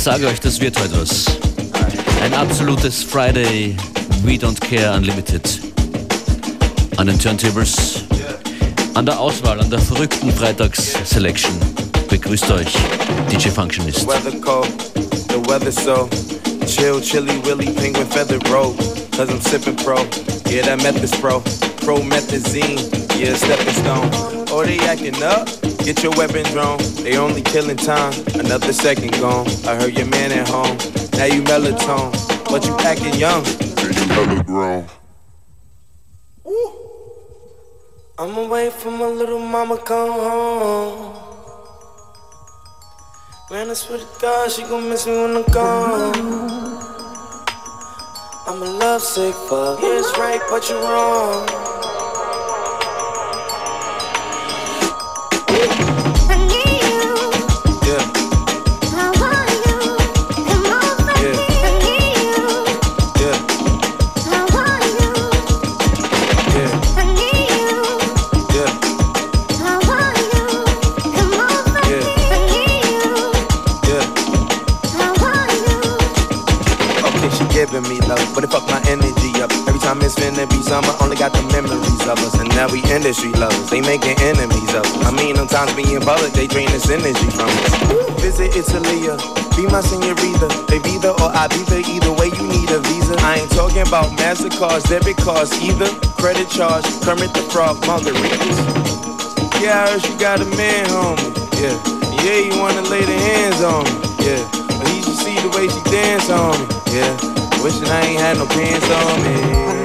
212. Ich sage euch, das wird heute was. Ein absolutes Friday We Don't Care Unlimited. An den Turntables, an der Auswahl, an der verrückten Freitags-Selection. Begrüßt euch DJ Functionist. Chill, chilly, willy, penguin feather robe. Cause I'm sipping pro, yeah, that meth pro. Promethazine, yeah, stepping stone. Oh, they acting up? Get your weapons drawn. They only killing time. Another second gone. I heard your man at home. Now you melatonin, but you acting young. you hella grown. I'm away from my little mama come home. Man, I swear to God, she gon' miss me when I'm gone. I'm a lovesick fuck. Yeah, it's right, but you're wrong. Now we industry lovers, they making enemies of us. I mean, sometimes being public, they drain this energy from us. Visit Italy, uh, be my senorita. They be the or I be the, either way you need a visa. I ain't talking about MasterCards, debit cards either. Credit charge, Kermit the Frog, margaritas. Yeah, I heard you got a man, homie. Yeah, yeah, you wanna lay the hands on me. Yeah, but he should see the way she dance on me. Yeah, wishing I ain't had no pants on me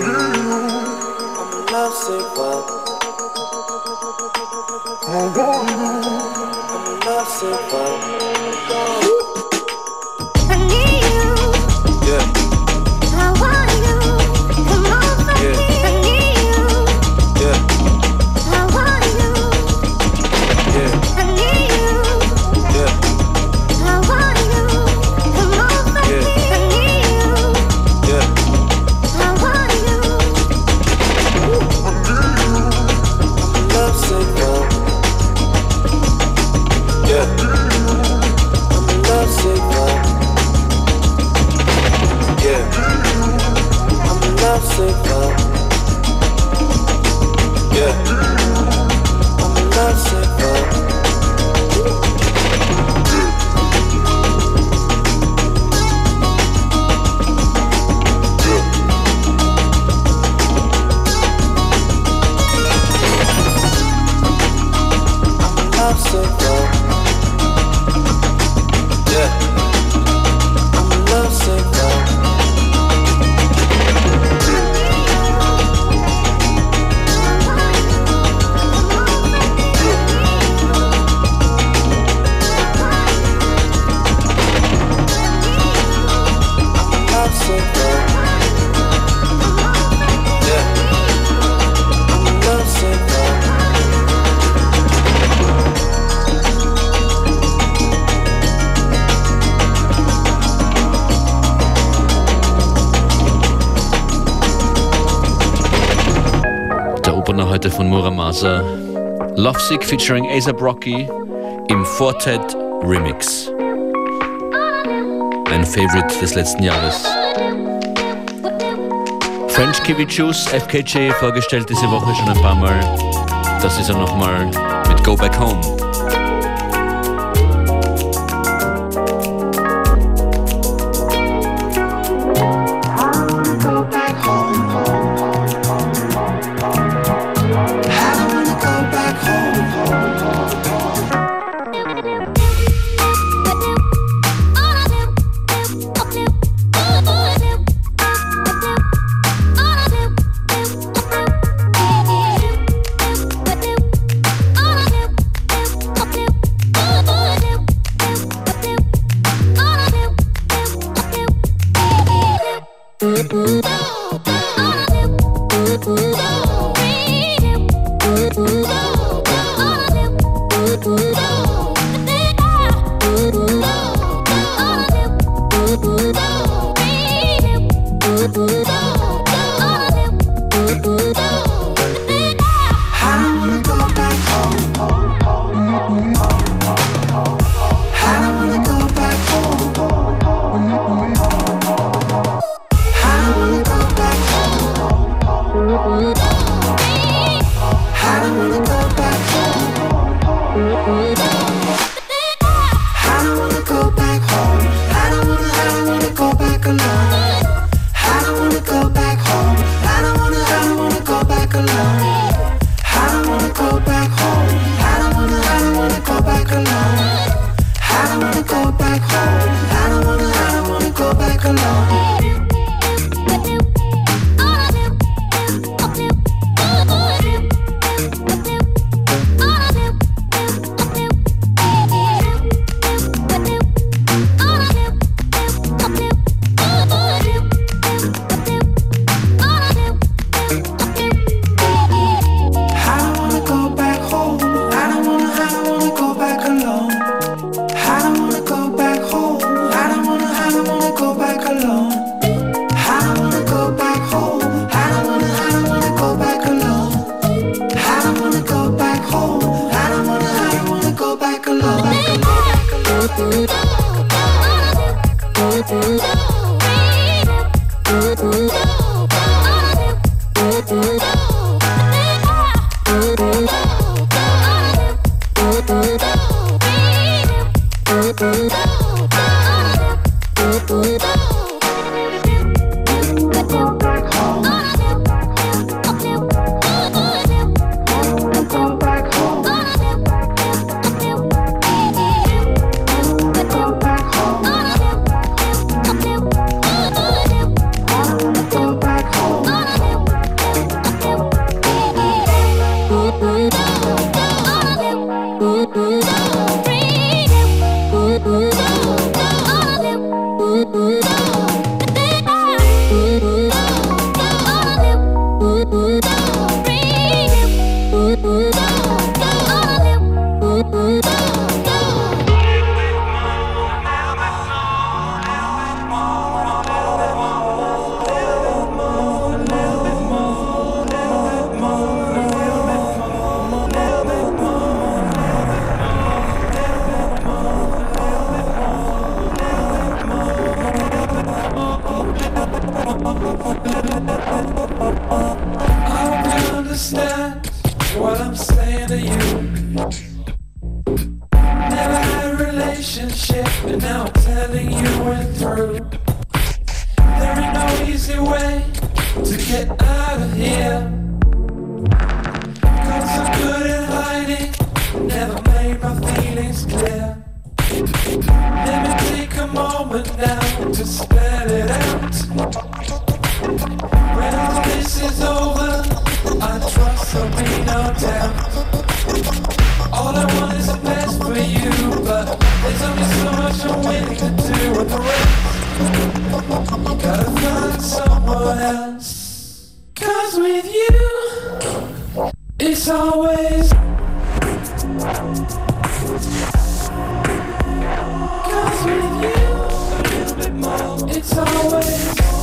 I'm a Muramasa. Lovesick featuring ASAP Rocky im Fortet Remix. Ein Favorite des letzten Jahres. French Kiwi Juice, FKJ, vorgestellt diese Woche schon ein paar Mal. Das ist er nochmal mit Go Back Home. Das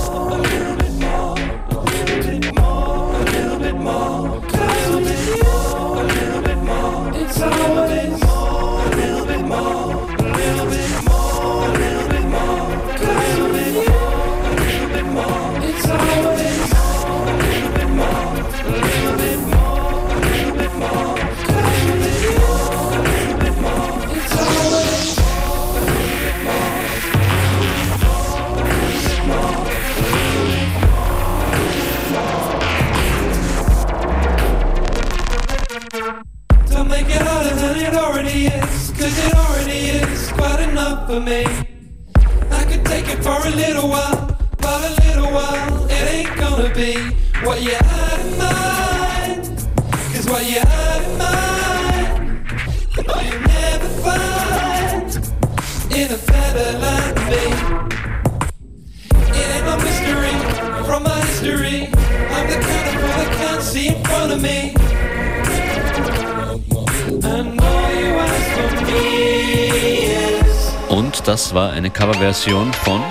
eine Coverversion von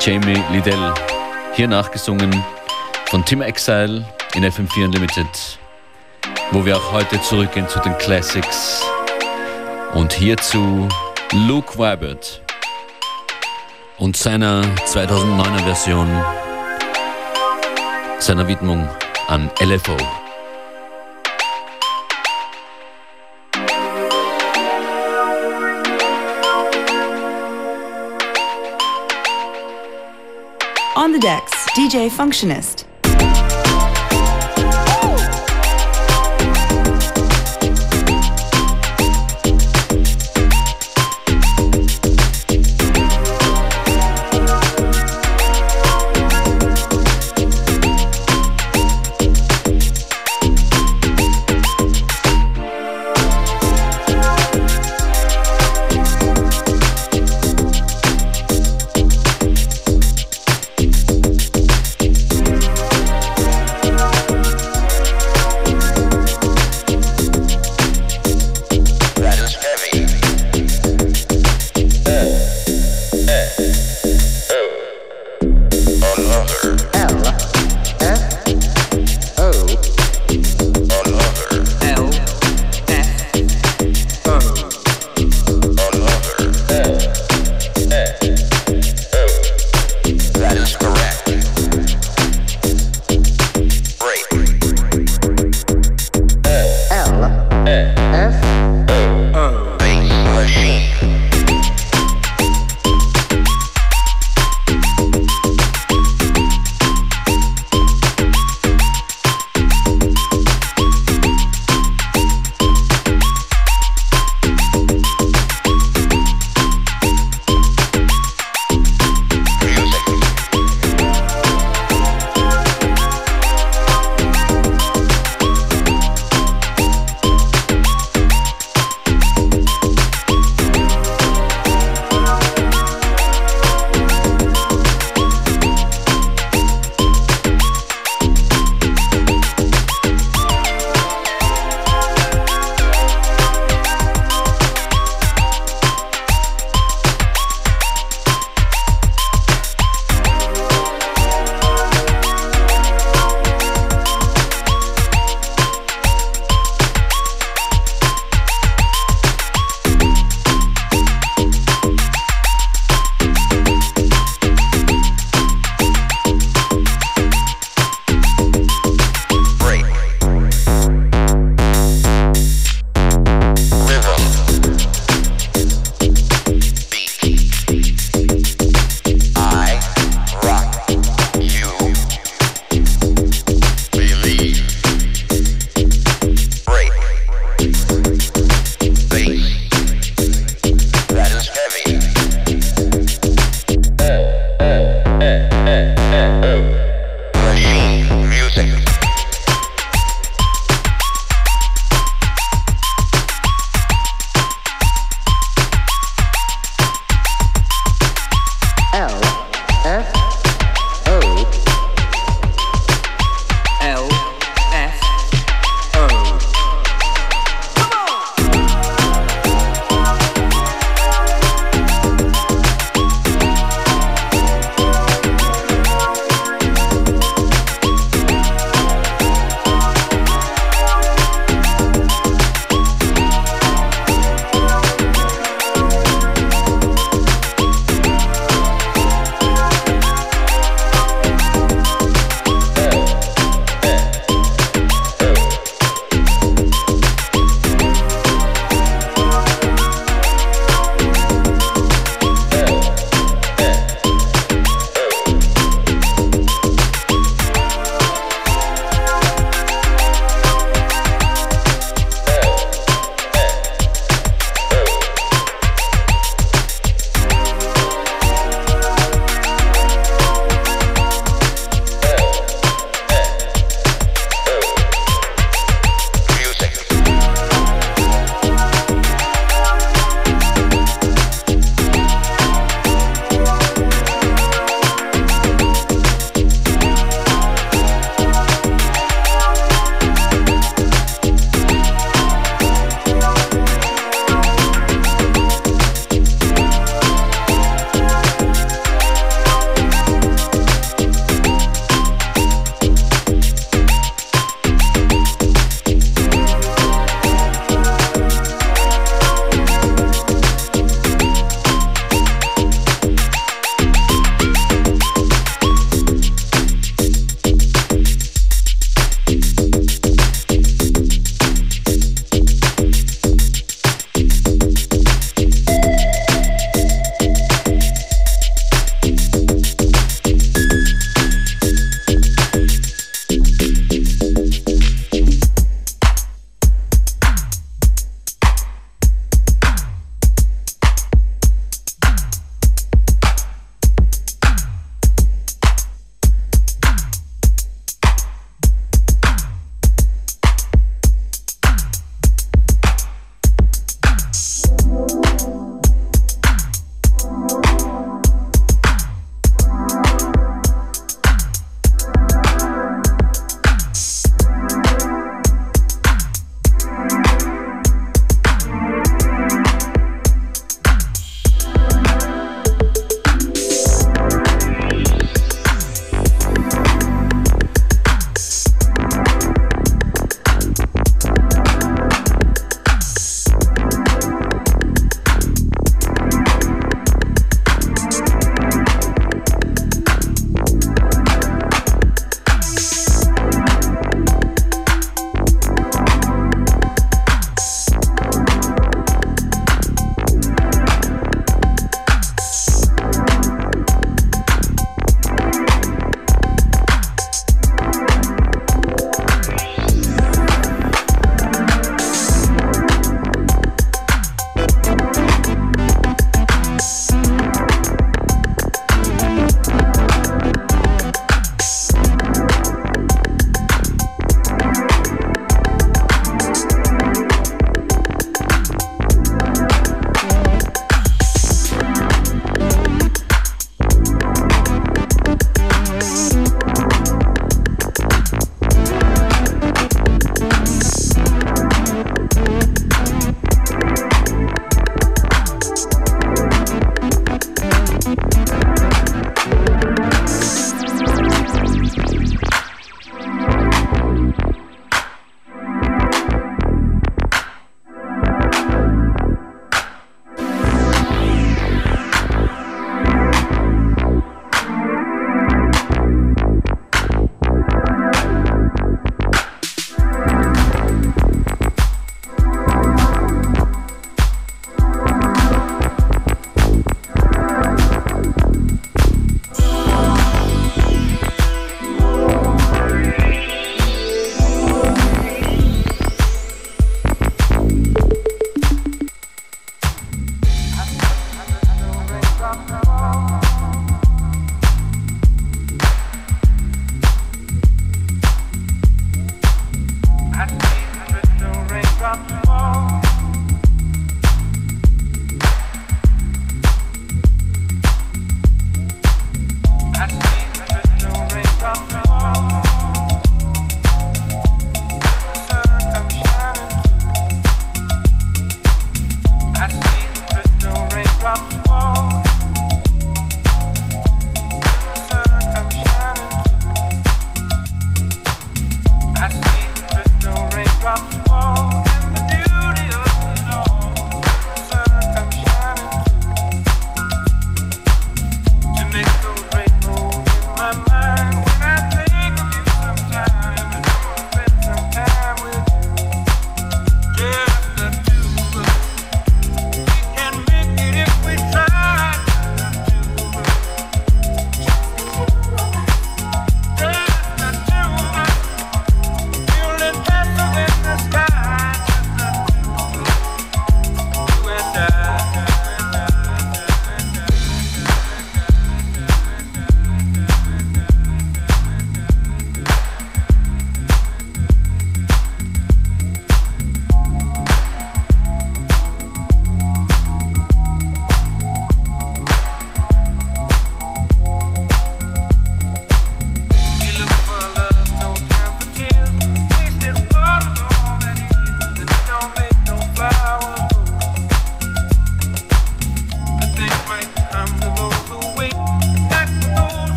Jamie Liddell. Hier nachgesungen von Tim Exile in FM4 Unlimited, wo wir auch heute zurückgehen zu den Classics. Und hierzu Luke Wybert und seiner 2009er Version, seiner Widmung an LFO. On the decks, DJ Functionist.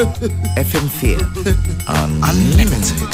FM4. An, An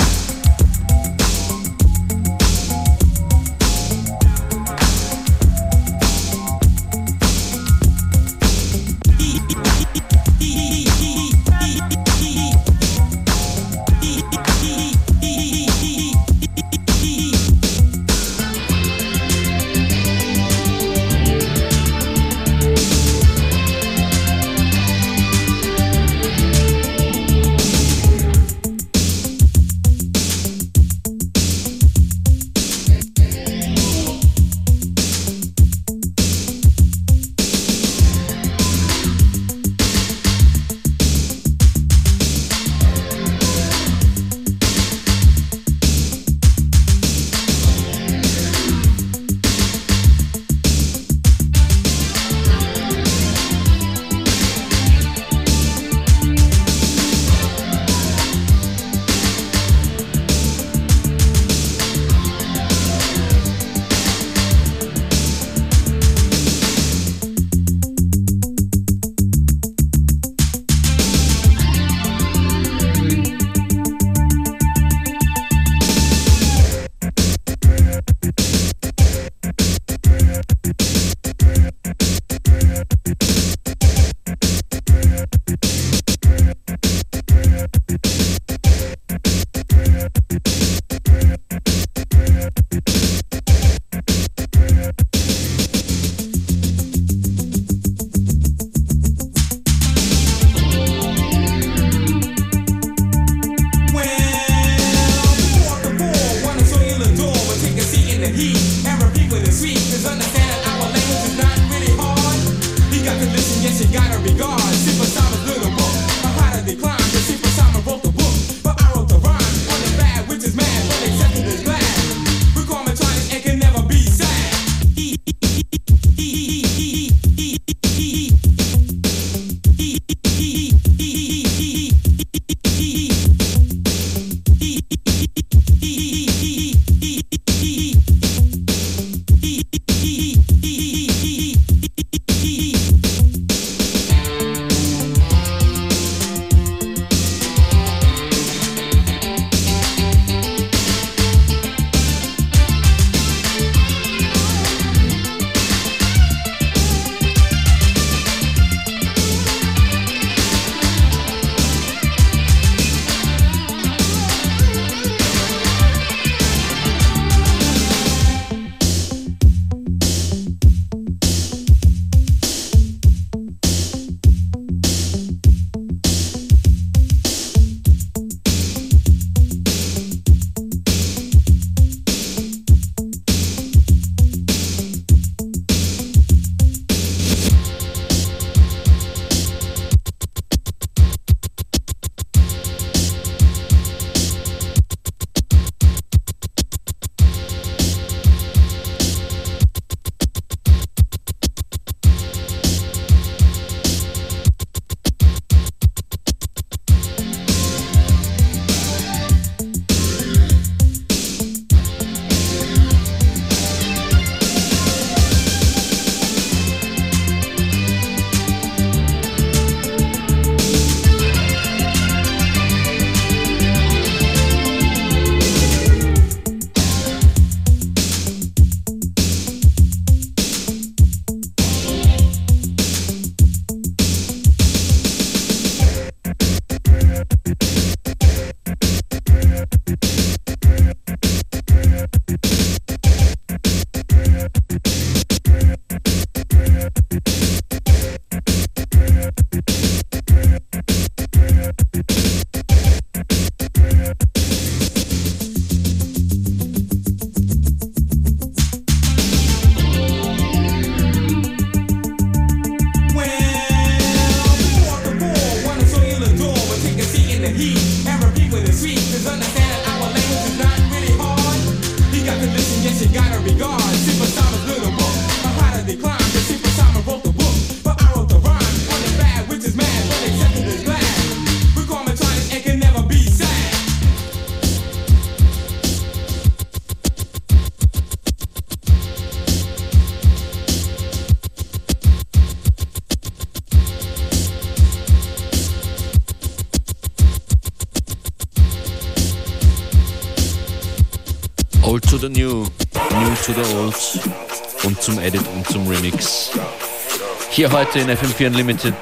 Hier heute in FM4 Unlimited.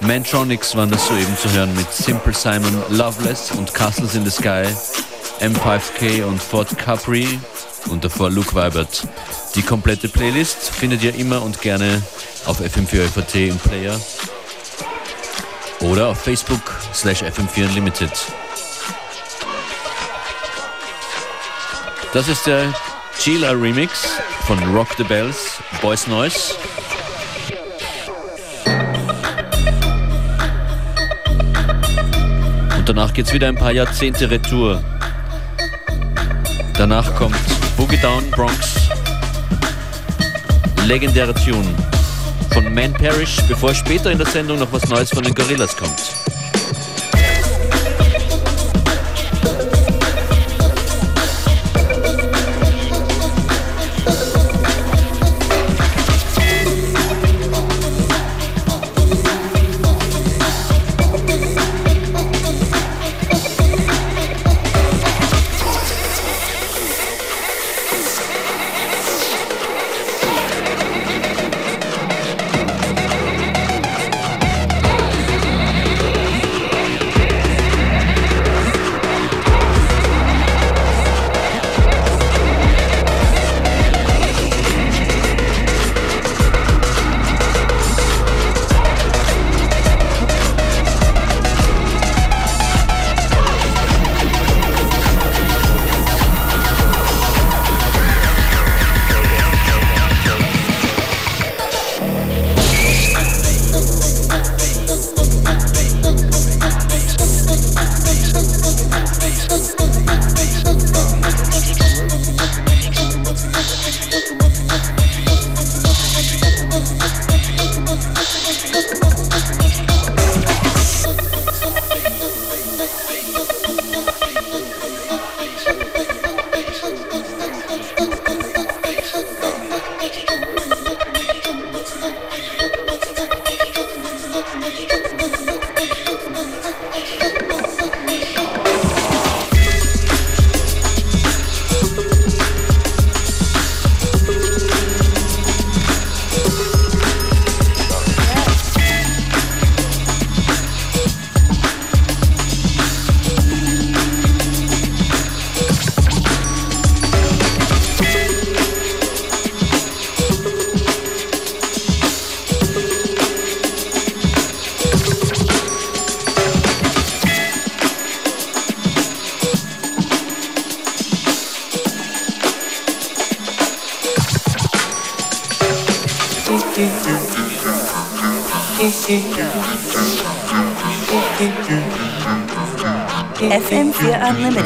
Mantronics waren das soeben zu hören mit Simple Simon, Loveless und Castles in the Sky, M5K und Fort Capri und davor Luke Weibert. Die komplette Playlist findet ihr immer und gerne auf FM4FAT im Player oder auf Facebook slash FM4 Unlimited. Das ist der Chila Remix von Rock the Bells, Boys Noise. Und danach geht's wieder ein paar Jahrzehnte Retour. Danach kommt Boogie Down Bronx, legendärer Tune von Man Parish, bevor später in der Sendung noch was Neues von den Gorillas kommt. Unlimited.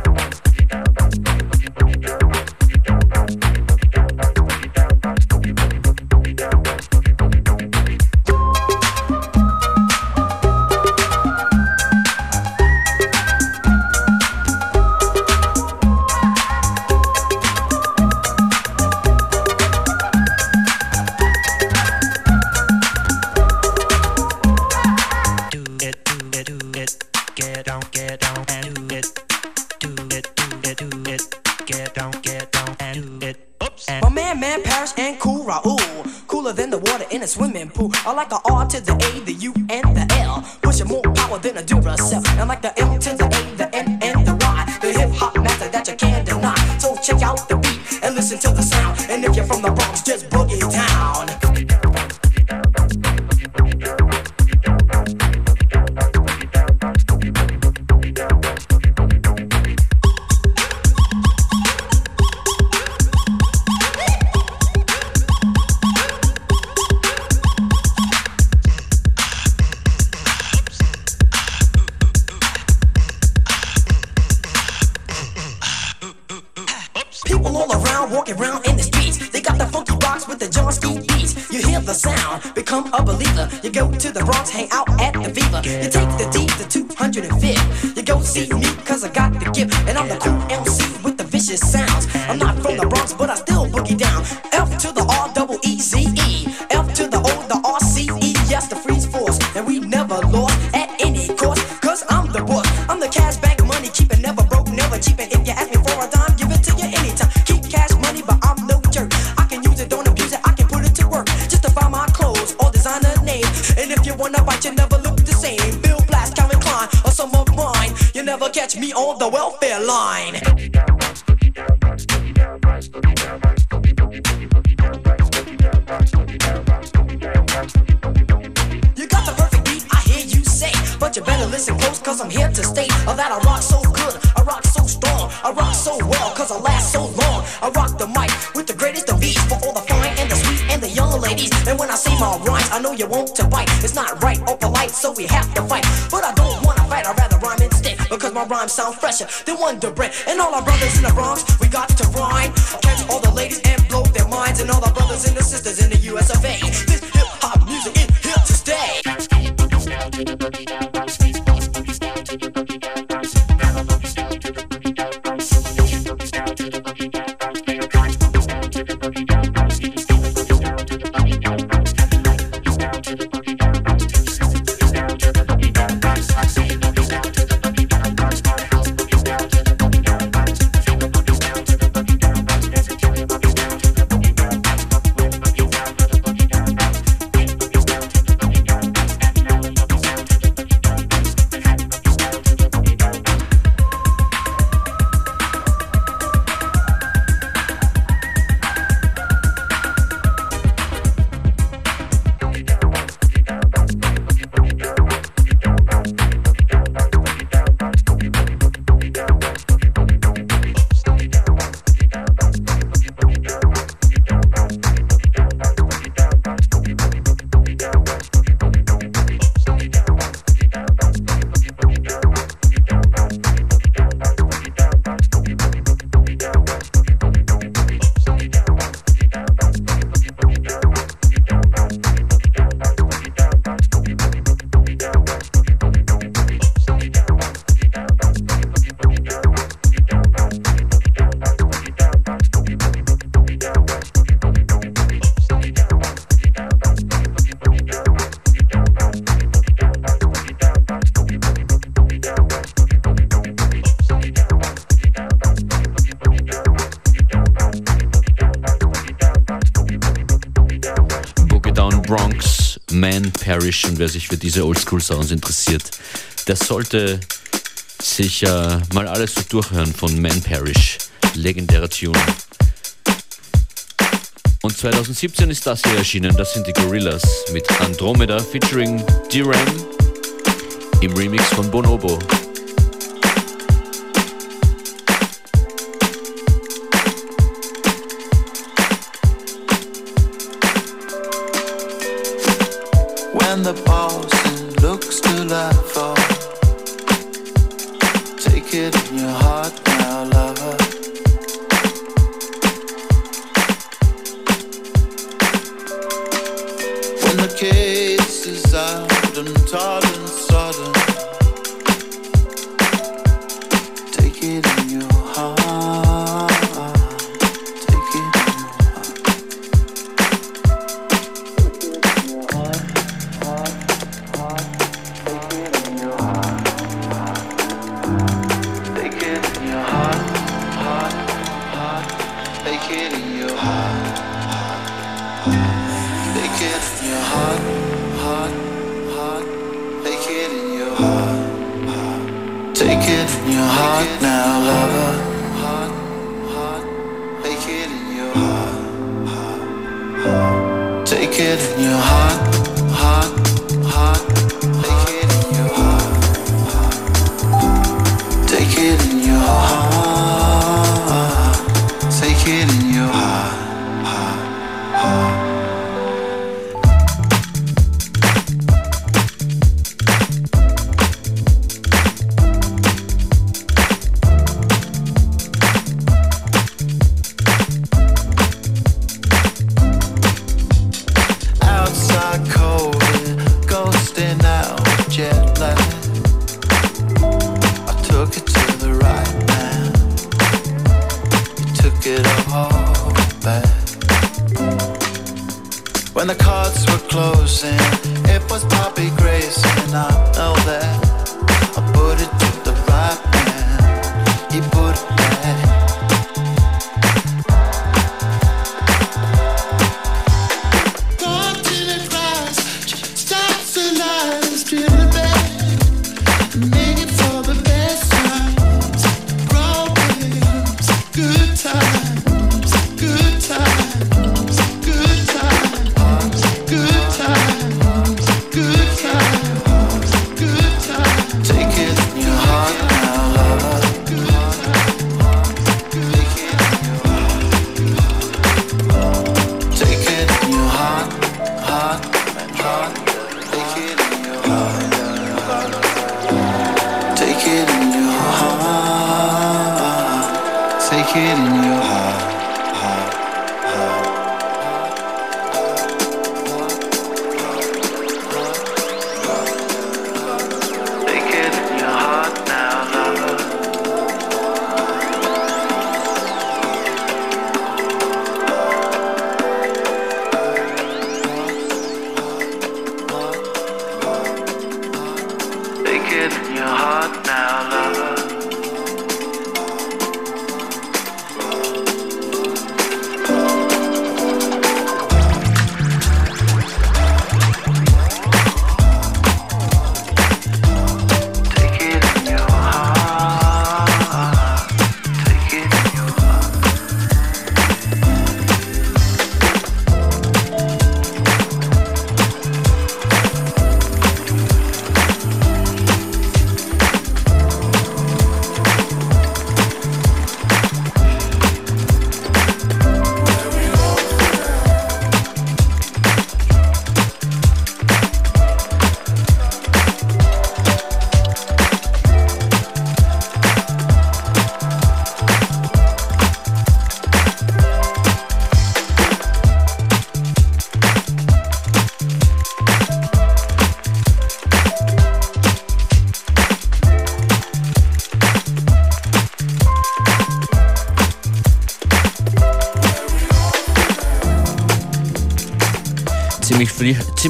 I like a Become a believer. You go to the Bronx, hang out at the Viva. You take the D to 205. You go see me, cause I got the gift. And I'm the cool MC with the vicious sounds. I'm not from the Bronx, but I still boogie down. F to the R double E Z E. line. rhymes sound fresher than Wonder Bread. And all our brothers in the Bronx wer sich für diese Oldschool-Sounds interessiert, der sollte sich äh, mal alles so durchhören von Man Parish, legendärer Tune. Und 2017 ist das hier erschienen, das sind die Gorillas mit Andromeda featuring D-Ram im Remix von Bonobo. risks to life all. Take it.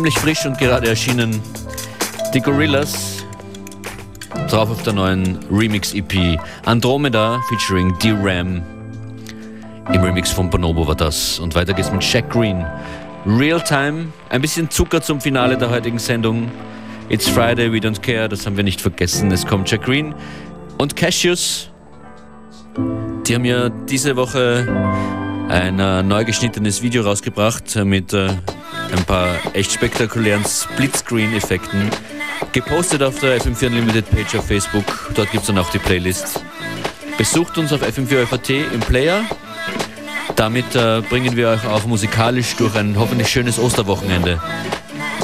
Ziemlich frisch und gerade erschienen. Die Gorillas. Drauf auf der neuen Remix-EP Andromeda featuring D-Ram. Im Remix von Bonobo war das. Und weiter geht's mit Jack Green. Real Time. Ein bisschen Zucker zum Finale der heutigen Sendung. It's Friday, we don't care. Das haben wir nicht vergessen. Es kommt Jack Green. Und Cashews. Die haben ja diese Woche ein äh, neu geschnittenes Video rausgebracht mit äh, ein paar echt spektakulären Splitscreen-Effekten. Gepostet auf der FM4 Unlimited Page auf Facebook. Dort gibt es dann auch die Playlist. Besucht uns auf FM4 im Player. Damit äh, bringen wir euch auch musikalisch durch ein hoffentlich schönes Osterwochenende.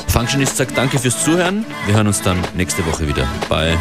Functionist sagt danke fürs Zuhören. Wir hören uns dann nächste Woche wieder. Bye.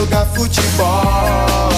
Jogar futebol.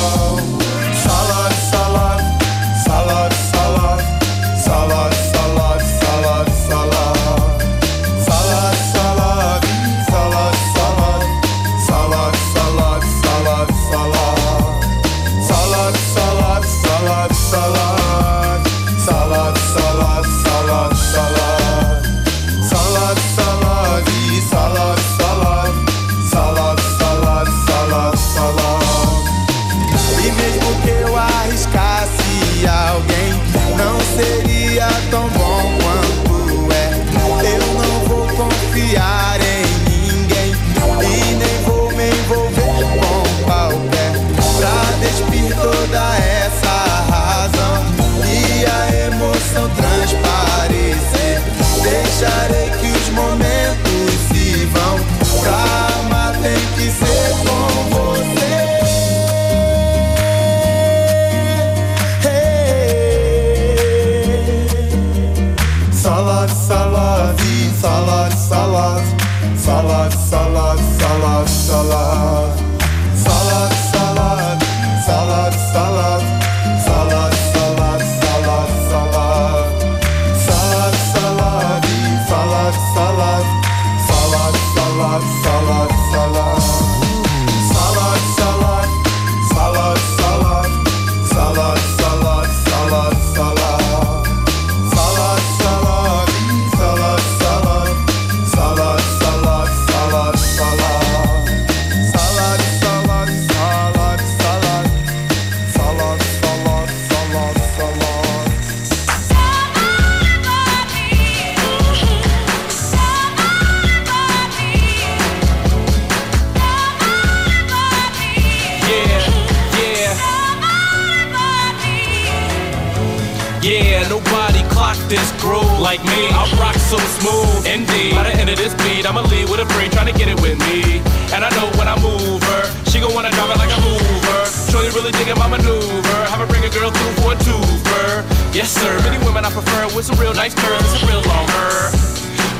Smooth, indeed. By the end of this beat, I'ma leave with a friend trying to get it with me. And I know when I move her, she gon' wanna drive it like a mover. Shorty really digging my maneuver. Have her bring a girl through for a twofer. Yes, sir. Many women I prefer with some real nice curves some real long hair.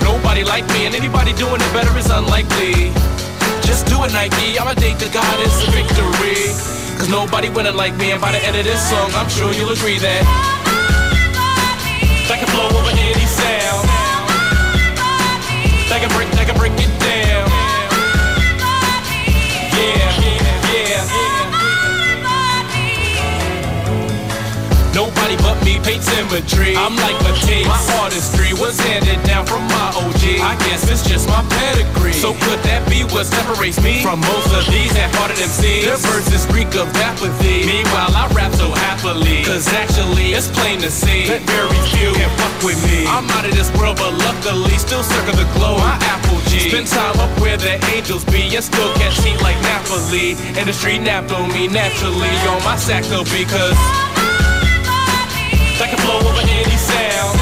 Nobody like me, and anybody doing it better is unlikely. Just do it, Nike. I'ma date the goddess of victory. Cause nobody winning like me, and by the end of this song, I'm sure you'll agree that that can flow over any sound. That can break, Paints symmetry. I'm like Matisse. My artistry was handed down from my OG. I guess it's just my pedigree. So could that be what separates me from most of these half-hearted MCs? Their verses reek of apathy. Meanwhile, I rap so happily. Cause actually, it's plain to see that very few can fuck with me. I'm out of this world, but luckily, still circle the glow. My Apple G. Spend time up where the angels be and still catch heat like Napoli. Industry napped on me naturally on my sack though because that can blow over any sound.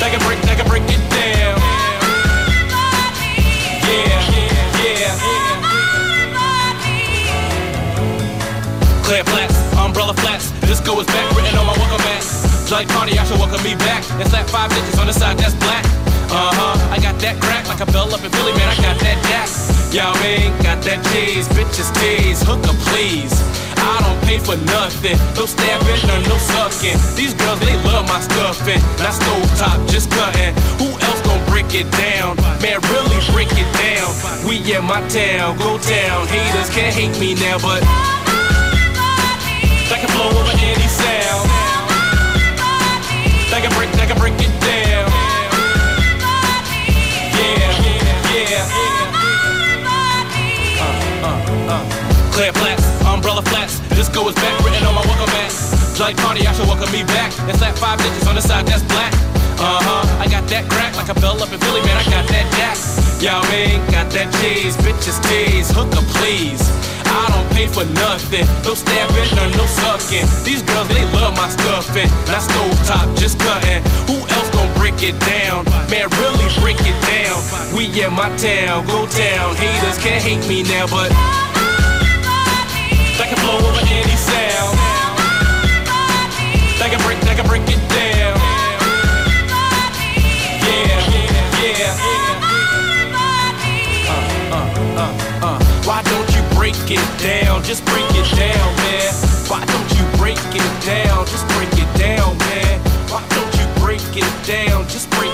That can break, that can break it down. Yeah, yeah. yeah. Clear flats, umbrella flats. Disco is back, written on my welcome mat. Like party, I should welcome me back. And slap five digits on the side that's black. Uh huh. I got that crack like a bell up in Philly, man. I got that dash. Y'all ain't got that cheese, bitches tease, hooker please. I don't pay for nothing, no stabbing or no sucking. These girls, they love my stuffing. Not stove top, just cutting. Who else gon' break it down? Man, really break it down. We in my town, go down. Haters can't hate me now, but I can blow over any sound. I can break, I can break it down. This goes back, written on my welcome mat. Like Cardi, I should welcome me back. And slap five digits on the side, that's black. Uh huh, I got that crack like a bell up in Philly, man. I got that jack. Y'all ain't got that cheese, bitches tease, hooker please. I don't pay for nothing, no stabbing or no sucking. These girls, they love my stuffing. Not stove top, just cutting. Who else gon' break it down? Man, really break it down. We in my town, go down. Haters can't hate me now, but I can break, I can break it down. Yeah, yeah. Uh, uh, uh, uh. Why don't you break it down? Just break it down, man. Why don't you break it down? Just break it down, man. Why don't you break it down? Just break